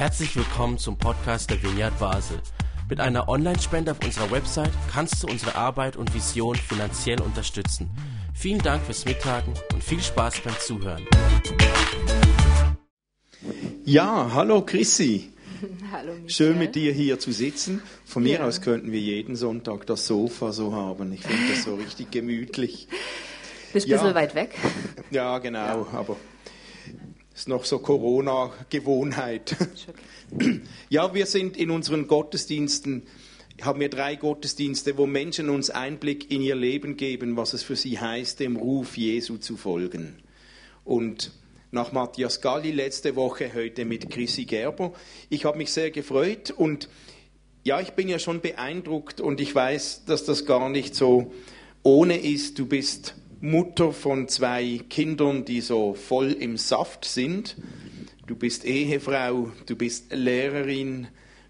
Herzlich willkommen zum Podcast der Vineyard Basel. Mit einer Online-Spende auf unserer Website kannst du unsere Arbeit und Vision finanziell unterstützen. Vielen Dank fürs Mittagen und viel Spaß beim Zuhören. Ja, hallo Chrissy. Hallo Michael. Schön mit dir hier zu sitzen. Von mir Ja. aus könnten wir jeden Sonntag das Sofa so haben. Ich finde das so richtig gemütlich. Bist ein Ja. bisschen weit weg. Ja, genau, aber ist noch so Corona-Gewohnheit. Ja, wir sind in unseren Gottesdiensten, haben wir drei Gottesdienste, wo Menschen uns Einblick in ihr Leben geben, was es für sie heißt, dem Ruf Jesu zu folgen. Und nach Matthias Galli letzte Woche, heute mit Chrissy Gerber. Ich habe mich sehr gefreut und ja, ich bin ja schon beeindruckt und ich weiß, dass das gar nicht so ohne ist. Du bist Mutter von zwei Kindern, die so voll im Saft sind. Du bist Ehefrau, du bist Lehrerin,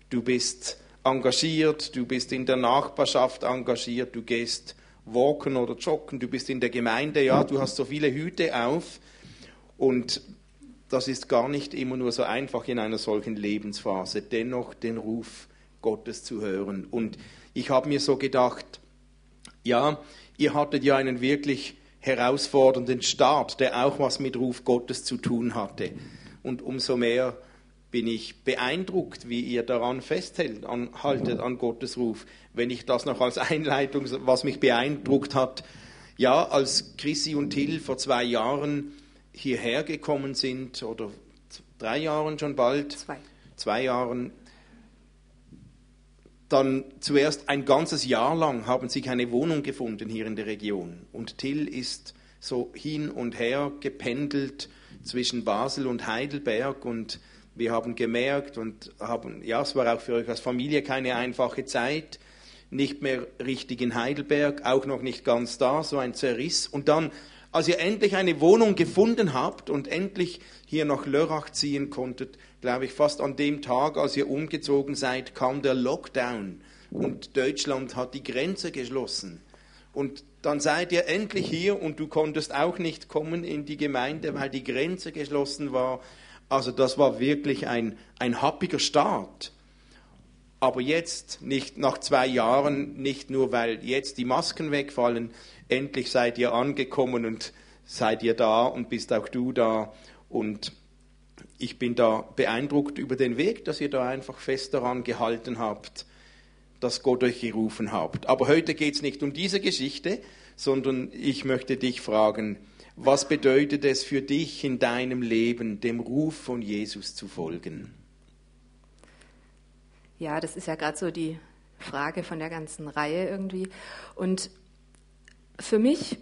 du bist engagiert, du bist in der Nachbarschaft engagiert, du gehst walken oder joggen, du bist in der Gemeinde, ja, du hast so viele Hüte auf und das ist gar nicht immer nur so einfach in einer solchen Lebensphase, dennoch den Ruf Gottes zu hören. Und ich habe mir so gedacht, ja, ihr hattet ja einen wirklich herausfordernden Start, der auch was mit Ruf Gottes zu tun hatte. Und umso mehr bin ich beeindruckt, wie ihr daran festhält, an, haltet an Gottes Ruf. Wenn ich das noch als Einleitung, was mich beeindruckt hat, ja, als Chrissy und Till vor zwei Jahren hierher gekommen sind, oder drei Jahren schon bald, Zwei. zwei Jahren, dann zuerst ein ganzes Jahr lang haben sie keine Wohnung gefunden hier in der Region. Und Till ist so hin und her gependelt zwischen Basel und Heidelberg und wir haben gemerkt und haben, ja, es war auch für euch als Familie keine einfache Zeit, nicht mehr richtig in Heidelberg, auch noch nicht ganz da, so ein Zerriss. Und dann, als ihr endlich eine Wohnung gefunden habt und endlich hier nach Lörrach ziehen konntet, glaube ich, fast an dem Tag, als ihr umgezogen seid, kam der Lockdown und Deutschland hat die Grenze geschlossen. Und dann seid ihr endlich hier und du konntest auch nicht kommen in die Gemeinde, weil die Grenze geschlossen war. Also das war wirklich ein, ein happiger Start. Aber jetzt, nicht nach zwei Jahren, nicht nur weil jetzt die Masken wegfallen, endlich seid ihr angekommen und seid ihr da und bist auch du da. Und ich bin da beeindruckt über den Weg, dass ihr da einfach fest daran gehalten habt, dass Gott euch gerufen habt. Aber heute geht es nicht um diese Geschichte, sondern ich möchte dich fragen, was bedeutet es für dich in deinem Leben, dem Ruf von Jesus zu folgen? Ja, das ist ja gerade so die Frage von der ganzen Reihe irgendwie. Und für mich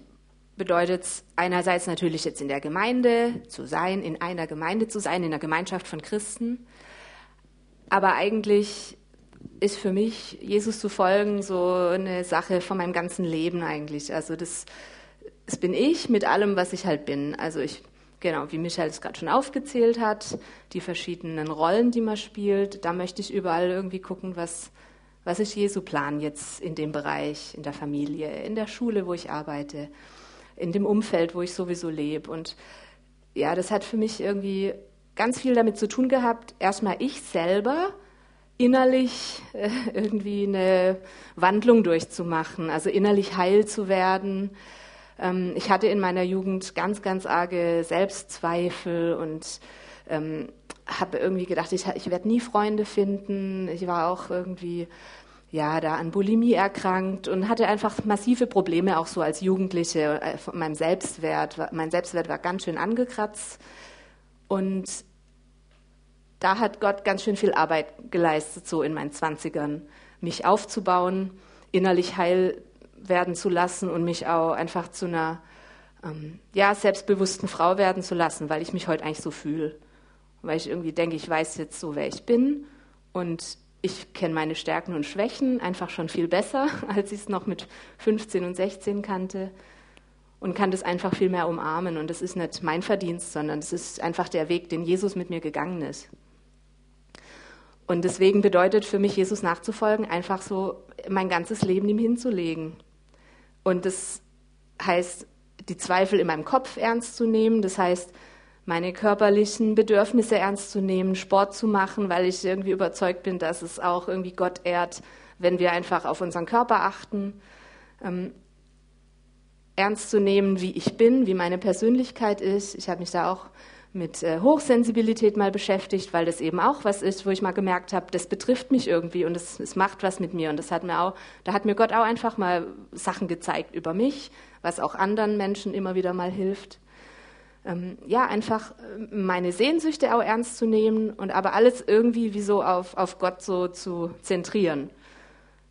bedeutet es einerseits natürlich jetzt in der Gemeinde zu sein, in einer Gemeinde zu sein, in einer Gemeinschaft von Christen. Aber eigentlich ist für mich Jesus zu folgen so eine Sache von meinem ganzen Leben eigentlich. Also das, das bin ich mit allem, was ich halt bin. Also ich, genau, wie Michael es gerade schon aufgezählt hat, die verschiedenen Rollen, die man spielt, da möchte ich überall irgendwie gucken, was, was ist Jesu Plan jetzt in dem Bereich, in der Familie, in der Schule, wo ich arbeite, in dem Umfeld, wo ich sowieso lebe. Und ja, das hat für mich irgendwie ganz viel damit zu tun gehabt, erstmal ich selber innerlich äh, irgendwie eine Wandlung durchzumachen, also innerlich heil zu werden. Ähm, ich hatte in meiner Jugend ganz, ganz arge Selbstzweifel und ähm, habe irgendwie gedacht, ich, ich werde nie Freunde finden. Ich war auch irgendwie ja, da an Bulimie erkrankt und hatte einfach massive Probleme auch so als Jugendliche äh, von meinem Selbstwert. Mein Selbstwert war ganz schön angekratzt und da hat Gott ganz schön viel Arbeit geleistet, so in meinen Zwanzigern, mich aufzubauen, innerlich heil werden zu lassen und mich auch einfach zu einer ähm, ja, selbstbewussten Frau werden zu lassen, weil ich mich heute eigentlich so fühle. Weil ich irgendwie denke, ich weiß jetzt so, wer ich bin und ich kenne meine Stärken und Schwächen einfach schon viel besser, als ich es noch mit 15 und 16 kannte und kann das einfach viel mehr umarmen. Und das ist nicht mein Verdienst, sondern es ist einfach der Weg, den Jesus mit mir gegangen ist. Und deswegen bedeutet für mich, Jesus nachzufolgen, einfach so mein ganzes Leben ihm hinzulegen. Und das heißt, die Zweifel in meinem Kopf ernst zu nehmen. Das heißt, meine körperlichen Bedürfnisse ernst zu nehmen, Sport zu machen, weil ich irgendwie überzeugt bin, dass es auch irgendwie Gott ehrt, wenn wir einfach auf unseren Körper achten. Ähm, ernst zu nehmen, wie ich bin, wie meine Persönlichkeit ist. Ich habe mich da auch mit äh, Hochsensibilität mal beschäftigt, weil das eben auch was ist, wo ich mal gemerkt habe, das betrifft mich irgendwie und es, es macht was mit mir. Und das hat mir auch, da hat mir Gott auch einfach mal Sachen gezeigt über mich, was auch anderen Menschen immer wieder mal hilft. Ähm, ja, einfach äh, meine Sehnsüchte auch ernst zu nehmen und aber alles irgendwie wie so auf, auf Gott so zu zentrieren.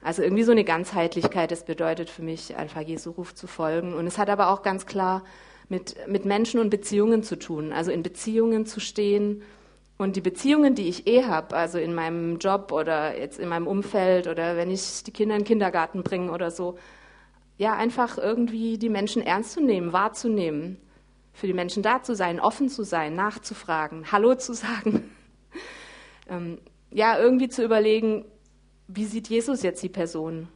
Also irgendwie so eine Ganzheitlichkeit, das bedeutet für mich einfach Jesu Ruf zu folgen. Und es hat aber auch ganz klar mit, mit Menschen und Beziehungen zu tun. Also in Beziehungen zu stehen und die Beziehungen, die ich eh habe, also in meinem Job oder jetzt in meinem Umfeld oder wenn ich die Kinder in den Kindergarten bringe oder so, ja, einfach irgendwie die Menschen ernst zu nehmen, wahrzunehmen, für die Menschen da zu sein, offen zu sein, nachzufragen, Hallo zu sagen. ähm, ja, irgendwie zu überlegen, wie sieht Jesus jetzt die Person?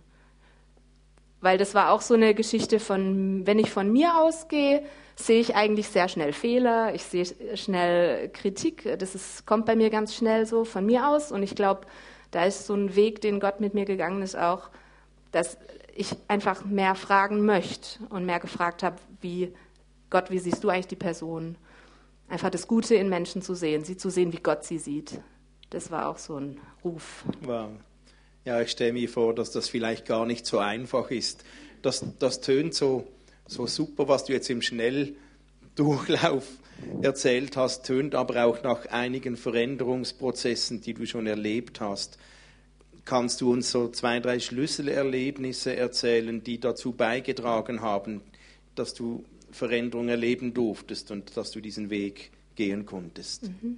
Weil das war auch so eine Geschichte von, wenn ich von mir ausgehe, sehe ich eigentlich sehr schnell Fehler, ich sehe schnell Kritik, das ist, kommt bei mir ganz schnell so von mir aus und ich glaube, da ist so ein Weg, den Gott mit mir gegangen ist, auch, dass ich einfach mehr fragen möchte und mehr gefragt habe, wie Gott, wie siehst du eigentlich die Person? Einfach das Gute in Menschen zu sehen, sie zu sehen, wie Gott sie sieht. Das war auch so ein Ruf. Wow. Ja, ich stelle mir vor, dass das vielleicht gar nicht so einfach ist. Das, das tönt so, so super, was du jetzt im Schnelldurchlauf erzählt hast, tönt aber auch nach einigen Veränderungsprozessen, die du schon erlebt hast. Kannst du uns so zwei, drei Schlüsselerlebnisse erzählen, die dazu beigetragen haben, dass du Veränderung erleben durftest und dass du diesen Weg gehen konntest? Mhm.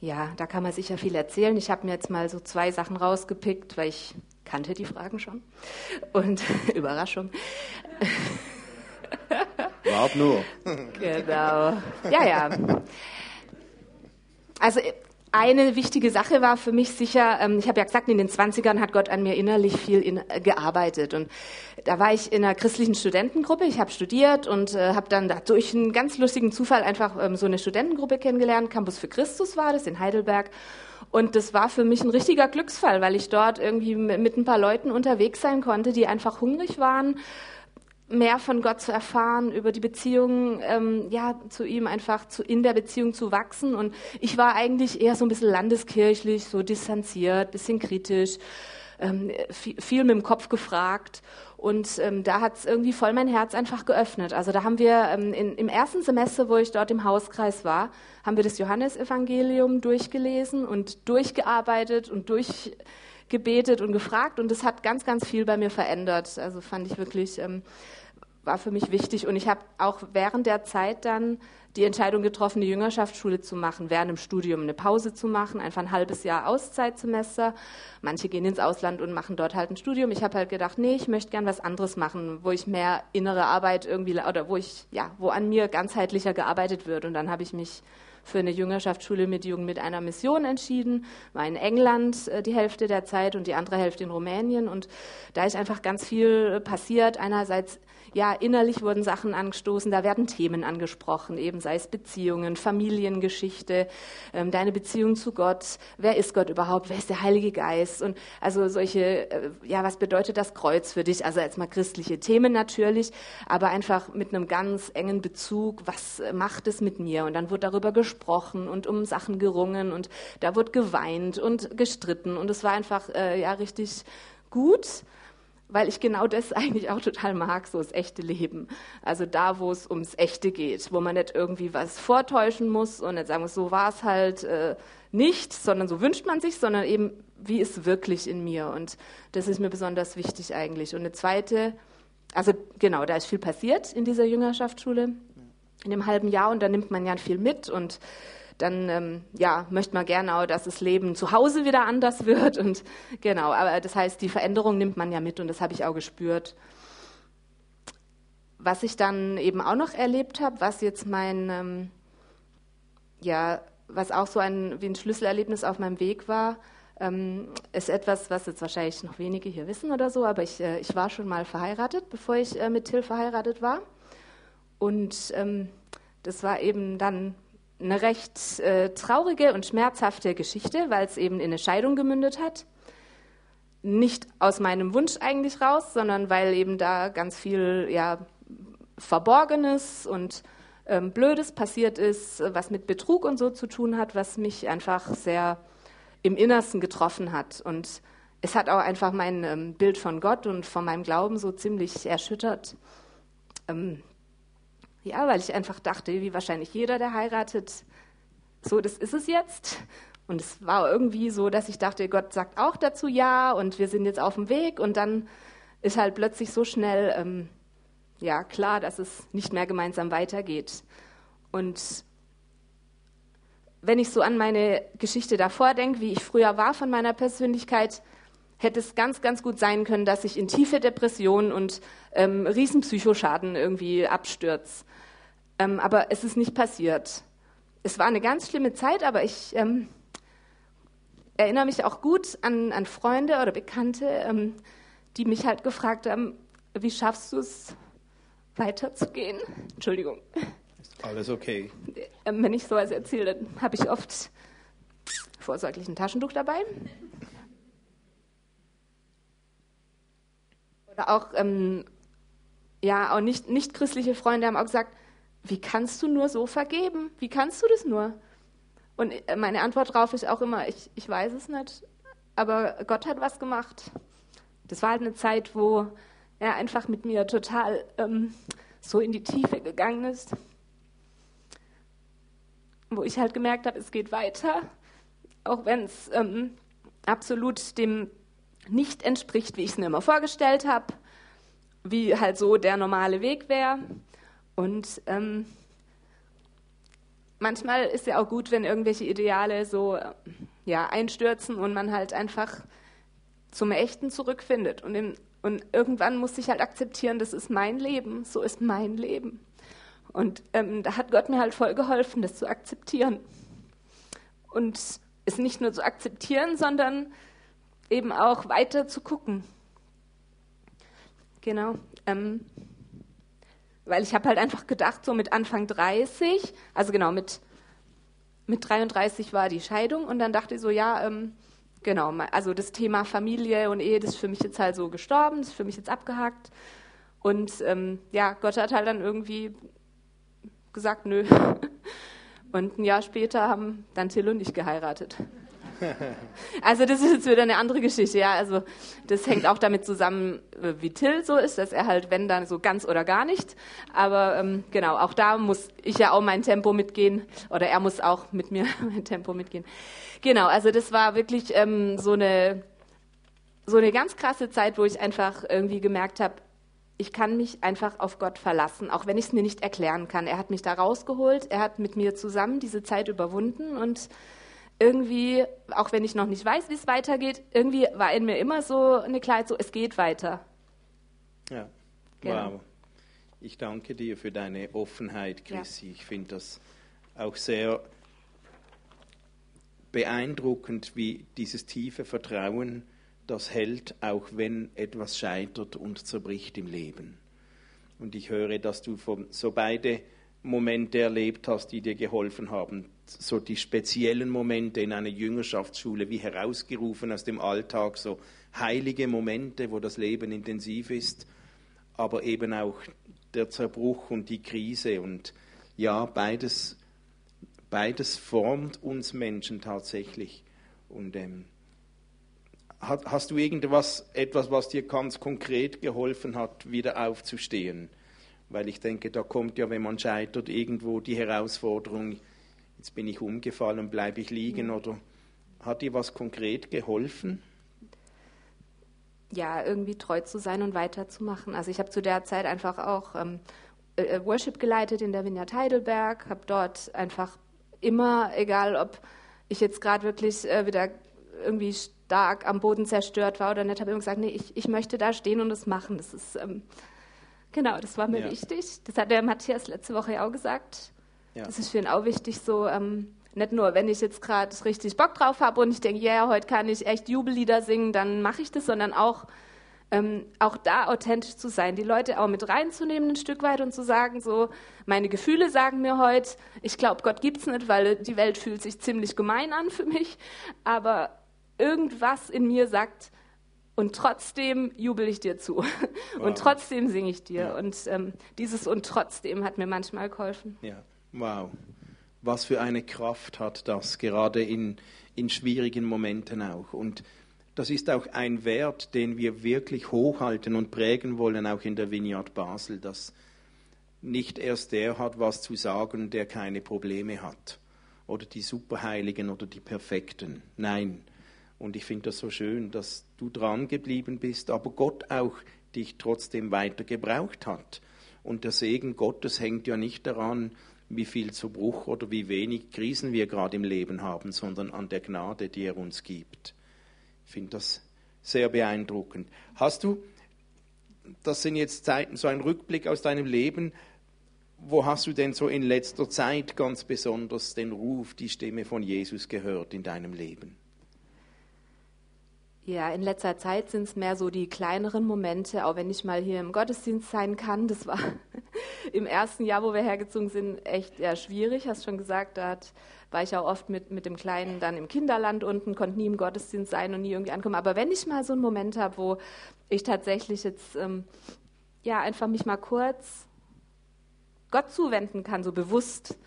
Ja, da kann man sicher viel erzählen. Ich habe mir jetzt mal so zwei Sachen rausgepickt, weil ich kannte die Fragen schon. Und Überraschung. Wart nur. genau. Ja, ja. Also eine wichtige Sache war für mich sicher, ähm, ich habe ja gesagt, in den 20ern hat Gott an mir innerlich viel in, äh, gearbeitet. Und da war ich in einer christlichen Studentengruppe, ich habe studiert und äh, habe dann durch einen ganz lustigen Zufall einfach ähm, so eine Studentengruppe kennengelernt. Campus für Christus war das in Heidelberg. Und das war für mich ein richtiger Glücksfall, weil ich dort irgendwie mit ein paar Leuten unterwegs sein konnte, die einfach hungrig waren mehr von Gott zu erfahren, über die Beziehung ähm, ja, zu ihm einfach zu, in der Beziehung zu wachsen. Und ich war eigentlich eher so ein bisschen landeskirchlich, so distanziert, bisschen kritisch, ähm, viel, viel, mit dem Kopf gefragt. Und ähm, da hat es irgendwie voll mein Herz einfach geöffnet. Also da haben wir ähm, in, im ersten Semester, wo ich dort im Hauskreis war, haben wir das Johannesevangelium durchgelesen und durchgearbeitet und durchgebetet und gefragt. Und das hat ganz, ganz viel bei mir verändert. Also fand ich wirklich ähm, war für mich wichtig. Und ich habe auch während der Zeit dann die Entscheidung getroffen, die Jüngerschaftsschule zu machen, während dem Studium eine Pause zu machen, einfach ein halbes Jahr Auszeitsemester. Manche gehen ins Ausland und machen dort halt ein Studium. Ich habe halt gedacht, nee, ich möchte gern was anderes machen, wo ich mehr innere Arbeit irgendwie oder wo ich ja, wo an mir ganzheitlicher gearbeitet wird. Und dann habe ich mich für eine Jüngerschaftsschule mit Jugend mit einer Mission entschieden, war in England äh, die Hälfte der Zeit und die andere Hälfte in Rumänien. Und da ist einfach ganz viel passiert. Einerseits ja, innerlich wurden Sachen angestoßen, da werden Themen angesprochen, eben sei es Beziehungen, Familiengeschichte, ähm, deine Beziehung zu Gott, wer ist Gott überhaupt, wer ist der Heilige Geist und also solche, äh, ja, was bedeutet das Kreuz für dich? Also als mal christliche Themen natürlich, aber einfach mit einem ganz engen Bezug, was macht es mit mir? Und dann wurde darüber gesprochen und um Sachen gerungen und da wurde geweint und gestritten und es war einfach, äh, ja, richtig gut weil ich genau das eigentlich auch total mag, so das echte Leben. Also da, wo es ums Echte geht, wo man nicht irgendwie was vortäuschen muss und nicht sagen muss, so war es halt äh, nicht, sondern so wünscht man sich, sondern eben, wie ist wirklich in mir. Und das ist mir besonders wichtig eigentlich. Und eine zweite, also genau, da ist viel passiert in dieser Jüngerschaftsschule in dem halben Jahr und da nimmt man ja viel mit und dann ähm, ja, möchte man gerne auch, dass das Leben zu Hause wieder anders wird. Und genau, aber das heißt, die Veränderung nimmt man ja mit und das habe ich auch gespürt. Was ich dann eben auch noch erlebt habe, was jetzt mein, ähm, ja, was auch so ein, wie ein Schlüsselerlebnis auf meinem Weg war, ähm, ist etwas, was jetzt wahrscheinlich noch wenige hier wissen oder so, aber ich, äh, ich war schon mal verheiratet, bevor ich äh, mit Till verheiratet war. Und ähm, das war eben dann eine recht äh, traurige und schmerzhafte Geschichte, weil es eben in eine Scheidung gemündet hat. Nicht aus meinem Wunsch eigentlich raus, sondern weil eben da ganz viel ja, Verborgenes und ähm, Blödes passiert ist, was mit Betrug und so zu tun hat, was mich einfach sehr im Innersten getroffen hat. Und es hat auch einfach mein ähm, Bild von Gott und von meinem Glauben so ziemlich erschüttert. Ähm, ja, weil ich einfach dachte, wie wahrscheinlich jeder, der heiratet, so, das ist es jetzt. Und es war irgendwie so, dass ich dachte, Gott sagt auch dazu ja und wir sind jetzt auf dem Weg. Und dann ist halt plötzlich so schnell ähm, ja, klar, dass es nicht mehr gemeinsam weitergeht. Und wenn ich so an meine Geschichte davor denke, wie ich früher war von meiner Persönlichkeit, hätte es ganz, ganz gut sein können, dass ich in tiefe Depressionen und ähm, Riesenpsychoschaden irgendwie abstürze. Ähm, aber es ist nicht passiert. Es war eine ganz schlimme Zeit, aber ich ähm, erinnere mich auch gut an, an Freunde oder Bekannte, ähm, die mich halt gefragt haben, wie schaffst du es, weiterzugehen? Entschuldigung. Ist alles okay. Ähm, wenn ich sowas erzähle, dann habe ich oft vorsorglich ein Taschentuch dabei. Auch, ähm, ja, auch nicht, nicht christliche Freunde haben auch gesagt, wie kannst du nur so vergeben? Wie kannst du das nur? Und äh, meine Antwort darauf ist auch immer, ich, ich weiß es nicht, aber Gott hat was gemacht. Das war halt eine Zeit, wo er einfach mit mir total ähm, so in die Tiefe gegangen ist, wo ich halt gemerkt habe, es geht weiter, auch wenn es ähm, absolut dem nicht entspricht, wie ich es mir immer vorgestellt habe, wie halt so der normale Weg wäre. Und ähm, manchmal ist ja auch gut, wenn irgendwelche Ideale so ja, einstürzen und man halt einfach zum Echten zurückfindet. Und, in, und irgendwann muss ich halt akzeptieren, das ist mein Leben, so ist mein Leben. Und ähm, da hat Gott mir halt voll geholfen, das zu akzeptieren. Und es nicht nur zu akzeptieren, sondern eben auch weiter zu gucken. Genau. Ähm, weil ich habe halt einfach gedacht, so mit Anfang 30, also genau, mit, mit 33 war die Scheidung und dann dachte ich so, ja, ähm, genau, also das Thema Familie und Ehe, das ist für mich jetzt halt so gestorben, das ist für mich jetzt abgehakt. Und ähm, ja, Gott hat halt dann irgendwie gesagt, nö. Und ein Jahr später haben dann Till und ich geheiratet. Also das ist jetzt wieder eine andere Geschichte, ja. Also das hängt auch damit zusammen, äh, wie Till so ist, dass er halt, wenn dann so ganz oder gar nicht. Aber ähm, genau, auch da muss ich ja auch mein Tempo mitgehen oder er muss auch mit mir mein Tempo mitgehen. Genau, also das war wirklich ähm, so eine so eine ganz krasse Zeit, wo ich einfach irgendwie gemerkt habe, ich kann mich einfach auf Gott verlassen, auch wenn ich es mir nicht erklären kann. Er hat mich da rausgeholt, er hat mit mir zusammen diese Zeit überwunden und irgendwie, auch wenn ich noch nicht weiß, wie es weitergeht, irgendwie war in mir immer so eine Klarheit, so es geht weiter. Ja, genau. wow. Ich danke dir für deine Offenheit, Chrissy. Ja. Ich finde das auch sehr beeindruckend, wie dieses tiefe Vertrauen das hält, auch wenn etwas scheitert und zerbricht im Leben. Und ich höre, dass du so beide Momente erlebt hast, die dir geholfen haben, so die speziellen Momente in einer Jüngerschaftsschule wie herausgerufen aus dem Alltag, so heilige Momente, wo das Leben intensiv ist, aber eben auch der Zerbruch und die Krise. Und ja, beides, beides formt uns Menschen tatsächlich. Und ähm, hast du irgendwas, etwas, was dir ganz konkret geholfen hat, wieder aufzustehen? Weil ich denke, da kommt ja, wenn man scheitert, irgendwo die Herausforderung, jetzt bin ich umgefallen, bleibe ich liegen oder hat dir was konkret geholfen? Ja, irgendwie treu zu sein und weiterzumachen. Also ich habe zu der Zeit einfach auch ähm, äh, äh, Worship geleitet in der Vineyard Heidelberg, habe dort einfach immer, egal ob ich jetzt gerade wirklich äh, wieder irgendwie stark am Boden zerstört war oder nicht, habe immer gesagt, nee, ich, ich möchte da stehen und es machen. Das ist, ähm, genau, das war mir ja. wichtig. Das hat der Matthias letzte Woche auch gesagt. Ja. Das ist für ihn auch wichtig, so ähm, nicht nur, wenn ich jetzt gerade richtig Bock drauf habe und ich denke, ja, yeah, heute kann ich echt Jubellieder singen, dann mache ich das, sondern auch, ähm, auch da authentisch zu sein, die Leute auch mit reinzunehmen ein Stück weit und zu sagen, so, meine Gefühle sagen mir heute, ich glaube, Gott gibt es nicht, weil die Welt fühlt sich ziemlich gemein an für mich, aber irgendwas in mir sagt, und trotzdem jubel ich dir zu. Wow. Und trotzdem singe ich dir. Ja. Und ähm, dieses und trotzdem hat mir manchmal geholfen. Ja, wow. Was für eine Kraft hat das, gerade in, in schwierigen Momenten auch. Und das ist auch ein Wert, den wir wirklich hochhalten und prägen wollen, auch in der Vineyard Basel, dass nicht erst der hat was zu sagen, der keine Probleme hat. Oder die Superheiligen oder die Perfekten. Nein. Und ich finde das so schön, dass du dran geblieben bist, aber Gott auch dich trotzdem weiter gebraucht hat. Und der Segen Gottes hängt ja nicht daran, wie viel Zerbruch oder wie wenig Krisen wir gerade im Leben haben, sondern an der Gnade, die er uns gibt. Ich finde das sehr beeindruckend. Hast du, das sind jetzt Zeiten, so ein Rückblick aus deinem Leben, wo hast du denn so in letzter Zeit ganz besonders den Ruf, die Stimme von Jesus gehört in deinem Leben? Ja, in letzter Zeit sind es mehr so die kleineren Momente, auch wenn ich mal hier im Gottesdienst sein kann. Das war im ersten Jahr, wo wir hergezogen sind, echt ja, schwierig. Hast schon gesagt, da hat, war ich auch oft mit, mit dem Kleinen dann im Kinderland unten, konnte nie im Gottesdienst sein und nie irgendwie ankommen. Aber wenn ich mal so einen Moment habe, wo ich tatsächlich jetzt ähm, ja einfach mich mal kurz Gott zuwenden kann, so bewusst,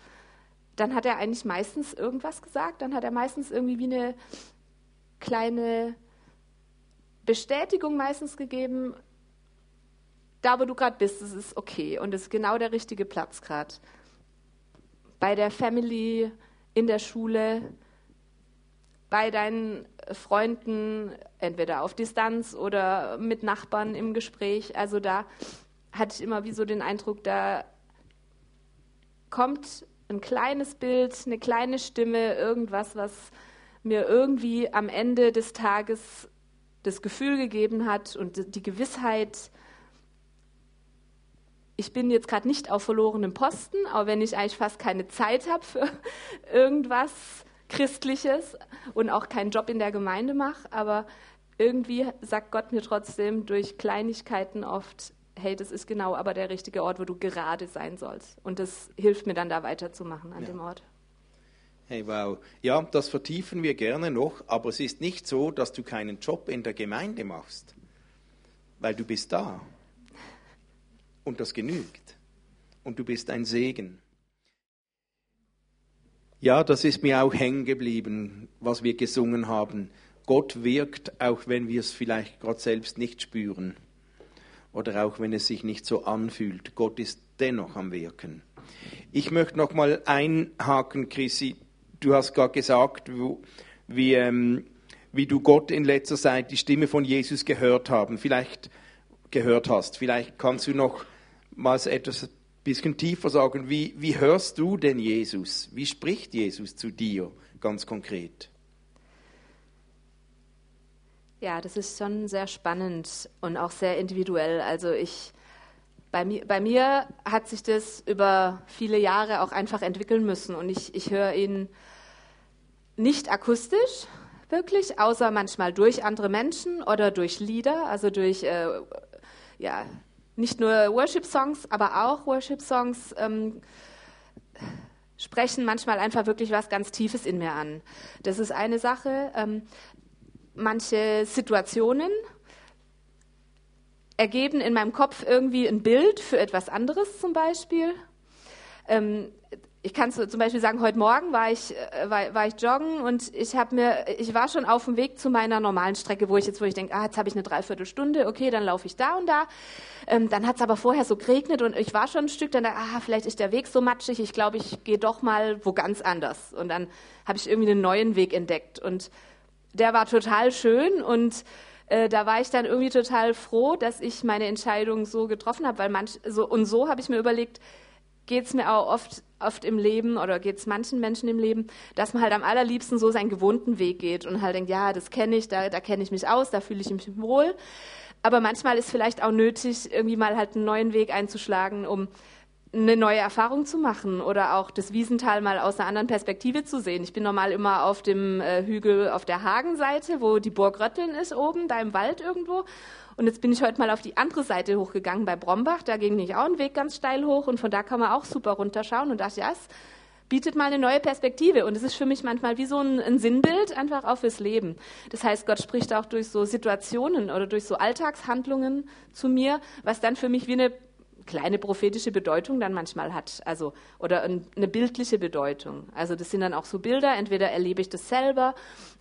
dann hat er eigentlich meistens irgendwas gesagt. Dann hat er meistens irgendwie wie eine kleine Bestätigung meistens gegeben, da wo du gerade bist, das ist okay und das ist genau der richtige Platz gerade. Bei der Family, in der Schule, bei deinen Freunden, entweder auf Distanz oder mit Nachbarn im Gespräch. Also da hatte ich immer wie so den Eindruck, da kommt ein kleines Bild, eine kleine Stimme, irgendwas, was mir irgendwie am Ende des Tages das Gefühl gegeben hat und die Gewissheit, ich bin jetzt gerade nicht auf verlorenem Posten, auch wenn ich eigentlich fast keine Zeit habe für irgendwas Christliches und auch keinen Job in der Gemeinde mache, aber irgendwie sagt Gott mir trotzdem durch Kleinigkeiten oft, hey, das ist genau aber der richtige Ort, wo du gerade sein sollst. Und das hilft mir dann da weiterzumachen an ja. dem Ort. Hey, wow. Ja, das vertiefen wir gerne noch, aber es ist nicht so, dass du keinen Job in der Gemeinde machst, weil du bist da. Und das genügt. Und du bist ein Segen. Ja, das ist mir auch hängen geblieben, was wir gesungen haben. Gott wirkt, auch wenn wir es vielleicht Gott selbst nicht spüren oder auch wenn es sich nicht so anfühlt. Gott ist dennoch am Wirken. Ich möchte noch mal einhaken, Chrissy du hast gerade gesagt, wie, ähm, wie du Gott in letzter Zeit die Stimme von Jesus gehört haben, vielleicht gehört hast. Vielleicht kannst du noch mal etwas bisschen tiefer sagen. Wie, wie hörst du denn Jesus? Wie spricht Jesus zu dir ganz konkret? Ja, das ist schon sehr spannend und auch sehr individuell. Also ich bei mir, bei mir hat sich das über viele Jahre auch einfach entwickeln müssen und ich, ich höre ihn nicht akustisch, wirklich, außer manchmal durch andere Menschen oder durch Lieder, also durch, äh, ja, nicht nur Worship-Songs, aber auch Worship-Songs ähm, sprechen manchmal einfach wirklich was ganz Tiefes in mir an. Das ist eine Sache. Ähm, manche Situationen, ergeben in meinem Kopf irgendwie ein Bild für etwas anderes zum Beispiel. Ähm, ich kann zum Beispiel sagen, heute Morgen war ich, äh, war, war, ich joggen und ich habe mir, ich war schon auf dem Weg zu meiner normalen Strecke, wo ich jetzt, wo ich denke, ah, jetzt habe ich eine Dreiviertelstunde, okay, dann laufe ich da und da. Ähm, dann hat es aber vorher so geregnet und ich war schon ein Stück, dann dachte, ah, vielleicht ist der Weg so matschig, ich glaube, ich gehe doch mal wo ganz anders. Und dann habe ich irgendwie einen neuen Weg entdeckt und der war total schön und äh, da war ich dann irgendwie total froh, dass ich meine Entscheidung so getroffen habe, weil manch, so, und so habe ich mir überlegt, geht es mir auch oft, oft im Leben oder geht es manchen Menschen im Leben, dass man halt am allerliebsten so seinen gewohnten Weg geht und halt denkt, ja, das kenne ich, da, da kenne ich mich aus, da fühle ich mich wohl. Aber manchmal ist vielleicht auch nötig, irgendwie mal halt einen neuen Weg einzuschlagen, um eine neue Erfahrung zu machen oder auch das Wiesental mal aus einer anderen Perspektive zu sehen. Ich bin normal immer auf dem äh, Hügel auf der Hagenseite, wo die Burg Rötteln ist, oben, da im Wald irgendwo. Und jetzt bin ich heute mal auf die andere Seite hochgegangen bei Brombach. Da ging nicht auch ein Weg ganz steil hoch und von da kann man auch super runterschauen und dachte, ja, es bietet mal eine neue Perspektive. Und es ist für mich manchmal wie so ein, ein Sinnbild einfach auch fürs Leben. Das heißt, Gott spricht auch durch so Situationen oder durch so Alltagshandlungen zu mir, was dann für mich wie eine kleine prophetische Bedeutung dann manchmal hat, also oder eine bildliche Bedeutung. Also das sind dann auch so Bilder, entweder erlebe ich das selber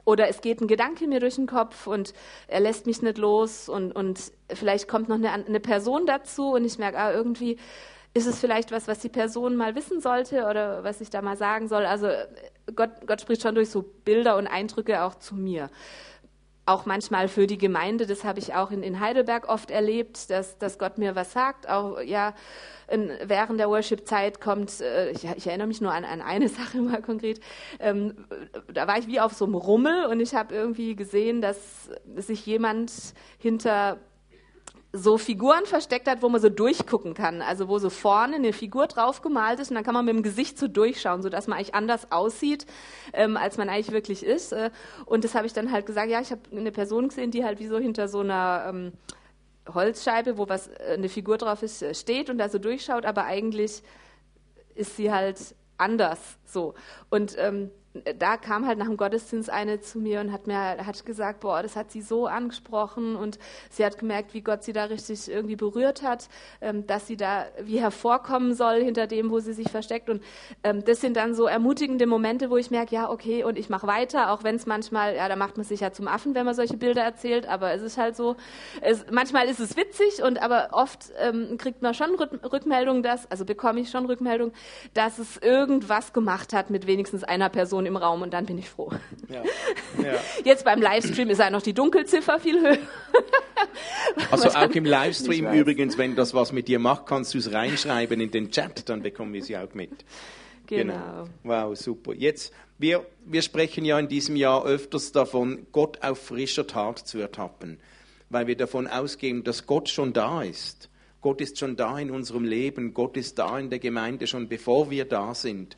oder es geht ein Gedanke mir durch den Kopf und er lässt mich nicht los und, und vielleicht kommt noch eine, eine Person dazu und ich merke, ah, irgendwie ist es vielleicht was, was die Person mal wissen sollte oder was ich da mal sagen soll. Also Gott, Gott spricht schon durch so Bilder und Eindrücke auch zu mir auch manchmal für die Gemeinde, das habe ich auch in, in Heidelberg oft erlebt, dass, dass Gott mir was sagt. Auch ja, in, während der Worship-Zeit kommt, äh, ich, ich, erinnere mich nur an, an eine Sache mal konkret, ähm, da war ich wie auf so einem Rummel und ich habe irgendwie gesehen, dass sich jemand hinter so Figuren versteckt hat, wo man so durchgucken kann. Also wo so vorne eine Figur drauf gemalt ist und dann kann man mit dem Gesicht so durchschauen, sodass man eigentlich anders aussieht, ähm, als man eigentlich wirklich ist. Äh, und das habe ich dann halt gesagt, ja, ich habe eine Person gesehen, die halt wie so hinter so einer ähm, Holzscheibe, wo was äh, eine Figur drauf ist, äh, steht und da so durchschaut, aber eigentlich ist sie halt anders so. Und ähm, da kam halt nach dem Gottesdienst eine zu mir und hat mir hat gesagt, boah, das hat sie so angesprochen und sie hat gemerkt, wie Gott sie da richtig irgendwie berührt hat, ähm, dass sie da wie hervorkommen soll hinter dem, wo sie sich versteckt. Und ähm, das sind dann so ermutigende Momente, wo ich merke, ja, okay, und ich mache weiter, auch wenn es manchmal, ja, da macht man sich ja zum Affen, wenn man solche Bilder erzählt, aber es ist halt so, es, manchmal ist es witzig und aber oft ähm, kriegt man schon Rückmeldung, dass, also bekomme ich schon Rückmeldung, dass es irgendwas gemacht hat mit wenigstens einer Person im Raum und dann bin ich froh. Ja. Ja. Jetzt beim Livestream ist ja noch die Dunkelziffer viel höher. Also auch im Livestream übrigens, wenn das was mit dir macht, kannst du es reinschreiben in den Chat, dann bekommen wir sie auch mit. Genau. genau. Wow, super. Jetzt, wir, wir sprechen ja in diesem Jahr öfters davon, Gott auf frischer Tat zu ertappen, weil wir davon ausgehen, dass Gott schon da ist. Gott ist schon da in unserem Leben, Gott ist da in der Gemeinde schon bevor wir da sind.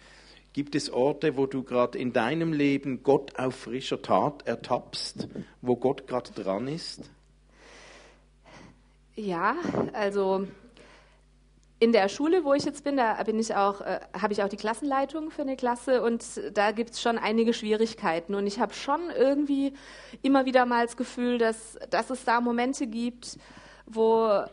Gibt es Orte, wo du gerade in deinem Leben Gott auf frischer Tat ertappst, wo Gott gerade dran ist? Ja, also in der Schule, wo ich jetzt bin, da bin ich auch, äh, habe ich auch die Klassenleitung für eine Klasse und da gibt es schon einige Schwierigkeiten. Und ich habe schon irgendwie immer wieder mal das Gefühl, dass, dass es da Momente gibt, wo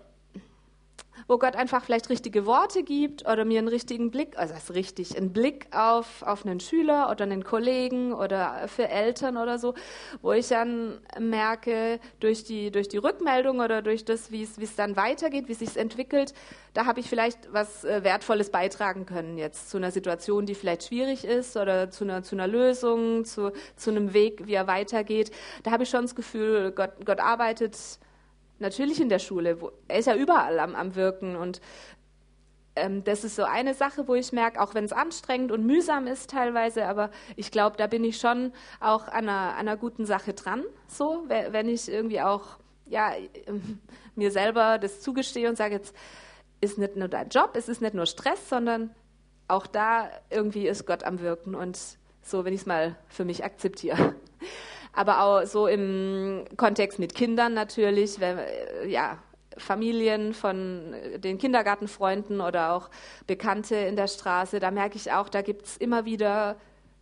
wo Gott einfach vielleicht richtige Worte gibt oder mir einen richtigen Blick, also das ist richtig, einen Blick auf, auf einen Schüler oder einen Kollegen oder für Eltern oder so, wo ich dann merke, durch die, durch die Rückmeldung oder durch das, wie es, dann weitergeht, wie es sich entwickelt, da habe ich vielleicht was äh, Wertvolles beitragen können jetzt zu einer Situation, die vielleicht schwierig ist oder zu einer, zu einer Lösung, zu, zu einem Weg, wie er weitergeht. Da habe ich schon das Gefühl, Gott, Gott arbeitet natürlich in der Schule. Wo, er ist ja überall am, am Wirken und ähm, das ist so eine Sache, wo ich merke, auch wenn es anstrengend und mühsam ist teilweise, aber ich glaube, da bin ich schon auch an einer, an einer guten Sache dran, so, wenn ich irgendwie auch ja, mir selber das zugestehe und sage, jetzt ist nicht nur dein Job, es ist nicht nur Stress, sondern auch da irgendwie ist Gott am Wirken und so, wenn ich es mal für mich akzeptiere aber auch so im Kontext mit Kindern natürlich, wenn, äh, ja, Familien von den Kindergartenfreunden oder auch Bekannte in der Straße, da merke ich auch, da gibt es immer wieder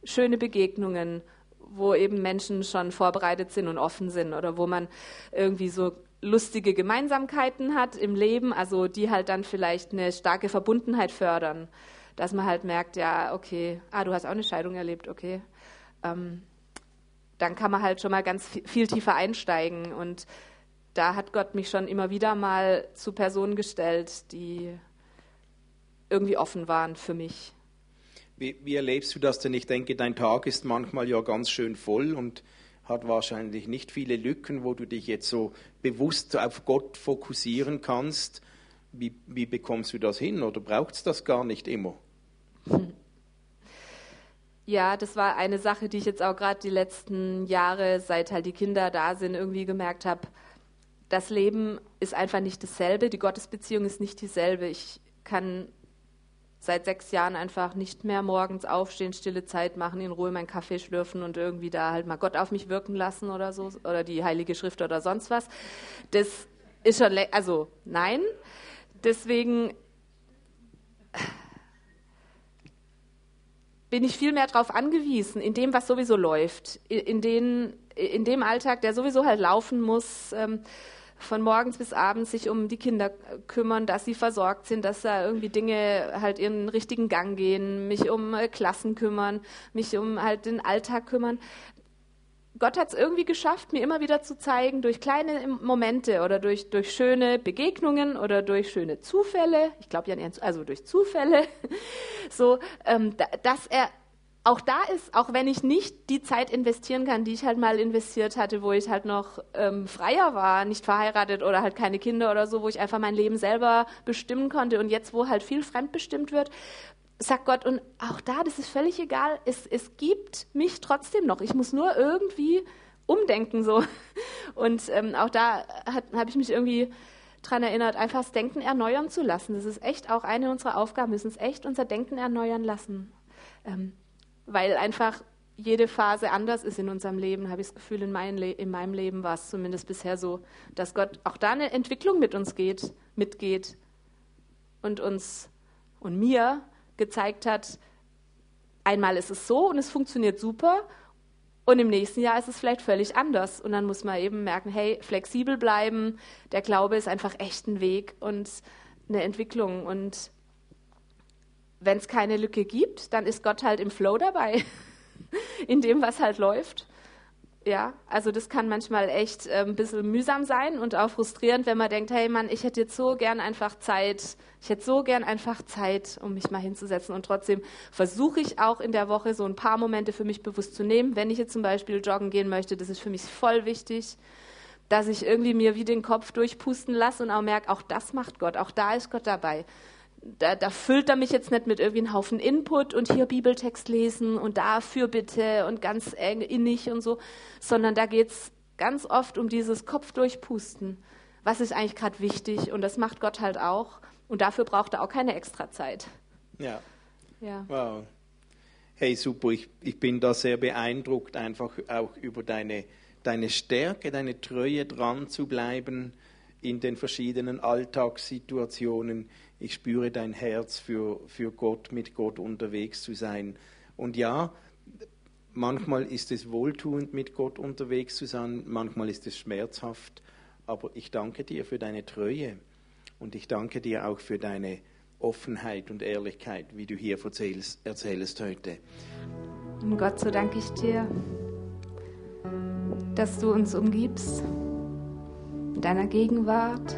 schöne Begegnungen, wo eben Menschen schon vorbereitet sind und offen sind oder wo man irgendwie so lustige Gemeinsamkeiten hat im Leben, also die halt dann vielleicht eine starke Verbundenheit fördern, dass man halt merkt, ja, okay, ah, du hast auch eine Scheidung erlebt, okay. Ähm, dann kann man halt schon mal ganz viel tiefer einsteigen. Und da hat Gott mich schon immer wieder mal zu Personen gestellt, die irgendwie offen waren für mich. Wie, wie erlebst du das denn? Ich denke, dein Tag ist manchmal ja ganz schön voll und hat wahrscheinlich nicht viele Lücken, wo du dich jetzt so bewusst auf Gott fokussieren kannst. Wie, wie bekommst du das hin oder braucht es das gar nicht immer? Hm. Ja, das war eine Sache, die ich jetzt auch gerade die letzten Jahre, seit halt die Kinder da sind, irgendwie gemerkt habe. Das Leben ist einfach nicht dasselbe, die Gottesbeziehung ist nicht dieselbe. Ich kann seit sechs Jahren einfach nicht mehr morgens aufstehen, stille Zeit machen, in Ruhe meinen Kaffee schlürfen und irgendwie da halt mal Gott auf mich wirken lassen oder so, oder die Heilige Schrift oder sonst was. Das ist schon, also nein. Deswegen bin ich viel mehr darauf angewiesen, in dem, was sowieso läuft, in, den, in dem Alltag, der sowieso halt laufen muss. Ähm, von morgens bis abends sich um die Kinder kümmern, dass sie versorgt sind, dass da irgendwie Dinge halt ihren richtigen Gang gehen, mich um äh, Klassen kümmern, mich um halt den Alltag kümmern. Gott hat es irgendwie geschafft, mir immer wieder zu zeigen, durch kleine Momente oder durch, durch schöne Begegnungen oder durch schöne Zufälle, ich glaube ja, also durch Zufälle, so, ähm, dass er auch da ist, auch wenn ich nicht die Zeit investieren kann, die ich halt mal investiert hatte, wo ich halt noch ähm, freier war, nicht verheiratet oder halt keine Kinder oder so, wo ich einfach mein Leben selber bestimmen konnte und jetzt, wo halt viel fremdbestimmt wird, sagt Gott, und auch da, das ist völlig egal, es, es gibt mich trotzdem noch. Ich muss nur irgendwie umdenken so. Und ähm, auch da habe ich mich irgendwie daran erinnert, einfach das Denken erneuern zu lassen. Das ist echt auch eine unserer Aufgaben, wir müssen es echt unser Denken erneuern lassen. Ähm, weil einfach jede Phase anders ist in unserem Leben, habe ich das Gefühl, in, mein Le in meinem Leben war es zumindest bisher so, dass Gott auch da eine Entwicklung mit uns geht, mitgeht und uns und mir gezeigt hat, einmal ist es so und es funktioniert super und im nächsten Jahr ist es vielleicht völlig anders. Und dann muss man eben merken, hey, flexibel bleiben, der Glaube ist einfach echt ein Weg und eine Entwicklung und wenn es keine Lücke gibt, dann ist Gott halt im Flow dabei, in dem, was halt läuft. Ja, also das kann manchmal echt äh, ein bisschen mühsam sein und auch frustrierend, wenn man denkt, hey Mann, ich hätte jetzt so gern einfach Zeit, ich hätte so gern einfach Zeit, um mich mal hinzusetzen. Und trotzdem versuche ich auch in der Woche so ein paar Momente für mich bewusst zu nehmen. Wenn ich jetzt zum Beispiel joggen gehen möchte, das ist für mich voll wichtig, dass ich irgendwie mir wie den Kopf durchpusten lasse und auch merke, auch das macht Gott, auch da ist Gott dabei da, da, füllt er mich jetzt nicht mit irgendwie einem Haufen Input und hier Bibeltext lesen und dafür bitte und ganz eng, innig und so, sondern da geht es ganz oft um dieses Kopf durchpusten. Was ist eigentlich gerade wichtig? Und das macht Gott halt auch. Und dafür braucht er auch keine extra Zeit. Ja. ja. Wow. Hey, super. Ich, ich bin da sehr beeindruckt, einfach auch über deine, deine Stärke, deine Treue dran zu bleiben in den verschiedenen Alltagssituationen ich spüre dein Herz für, für Gott, mit Gott unterwegs zu sein. Und ja, manchmal ist es wohltuend, mit Gott unterwegs zu sein, manchmal ist es schmerzhaft, aber ich danke dir für deine Treue und ich danke dir auch für deine Offenheit und Ehrlichkeit, wie du hier erzählst, erzählst heute. Und Gott, so danke ich dir, dass du uns umgibst mit deiner Gegenwart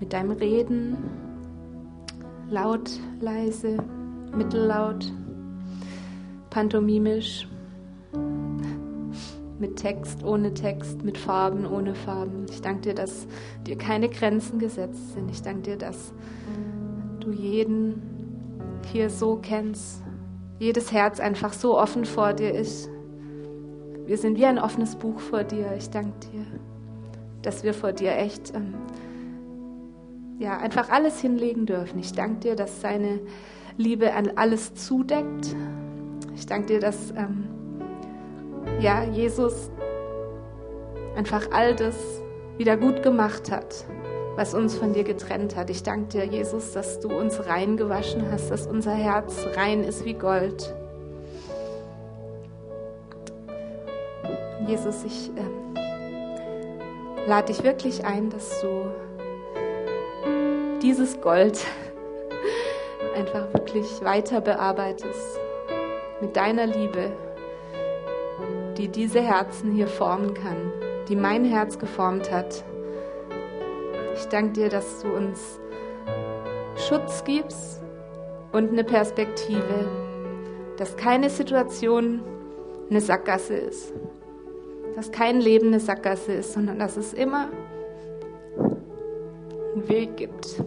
mit deinem Reden, laut, leise, mittellaut, pantomimisch, mit Text, ohne Text, mit Farben, ohne Farben. Ich danke dir, dass dir keine Grenzen gesetzt sind. Ich danke dir, dass du jeden hier so kennst, jedes Herz einfach so offen vor dir ist. Wir sind wie ein offenes Buch vor dir. Ich danke dir, dass wir vor dir echt ähm, ja, einfach alles hinlegen dürfen. Ich danke dir, dass seine Liebe an alles zudeckt. Ich danke dir, dass ähm, ja, Jesus einfach all das wieder gut gemacht hat, was uns von dir getrennt hat. Ich danke dir, Jesus, dass du uns rein gewaschen hast, dass unser Herz rein ist wie Gold. Jesus, ich ähm, lade dich wirklich ein, dass du dieses Gold einfach wirklich weiter bearbeitest mit deiner Liebe, die diese Herzen hier formen kann, die mein Herz geformt hat. Ich danke dir, dass du uns Schutz gibst und eine Perspektive, dass keine Situation eine Sackgasse ist, dass kein Leben eine Sackgasse ist, sondern dass es immer einen Weg gibt.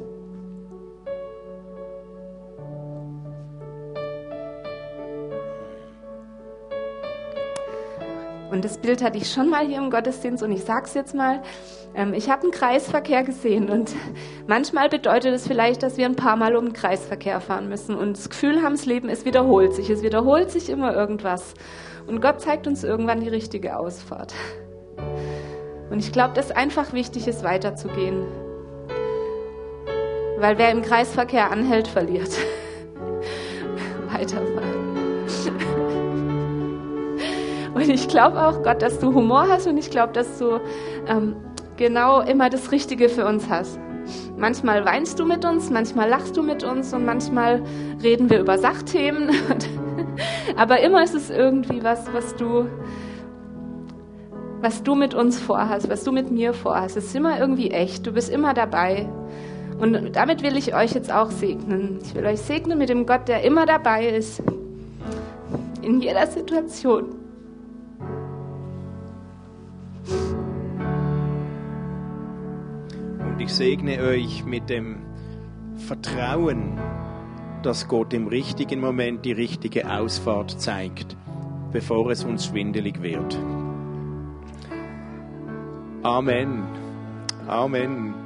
Und das Bild hatte ich schon mal hier im Gottesdienst und ich sage es jetzt mal. Ähm, ich habe einen Kreisverkehr gesehen und manchmal bedeutet es vielleicht, dass wir ein paar Mal um den Kreisverkehr fahren müssen und das Gefühl haben, das Leben, es wiederholt sich, es wiederholt sich immer irgendwas. Und Gott zeigt uns irgendwann die richtige Ausfahrt. Und ich glaube, dass einfach wichtig ist, weiterzugehen. Weil wer im Kreisverkehr anhält, verliert. Weiterfahren. Und ich glaube auch, Gott, dass du Humor hast und ich glaube, dass du ähm, genau immer das Richtige für uns hast. Manchmal weinst du mit uns, manchmal lachst du mit uns und manchmal reden wir über Sachthemen. Aber immer ist es irgendwie was, was du, was du mit uns vorhast, was du mit mir vorhast. Es ist immer irgendwie echt. Du bist immer dabei. Und damit will ich euch jetzt auch segnen. Ich will euch segnen mit dem Gott, der immer dabei ist. In jeder Situation. Und ich segne euch mit dem Vertrauen, dass Gott im richtigen Moment die richtige Ausfahrt zeigt, bevor es uns schwindelig wird. Amen. Amen.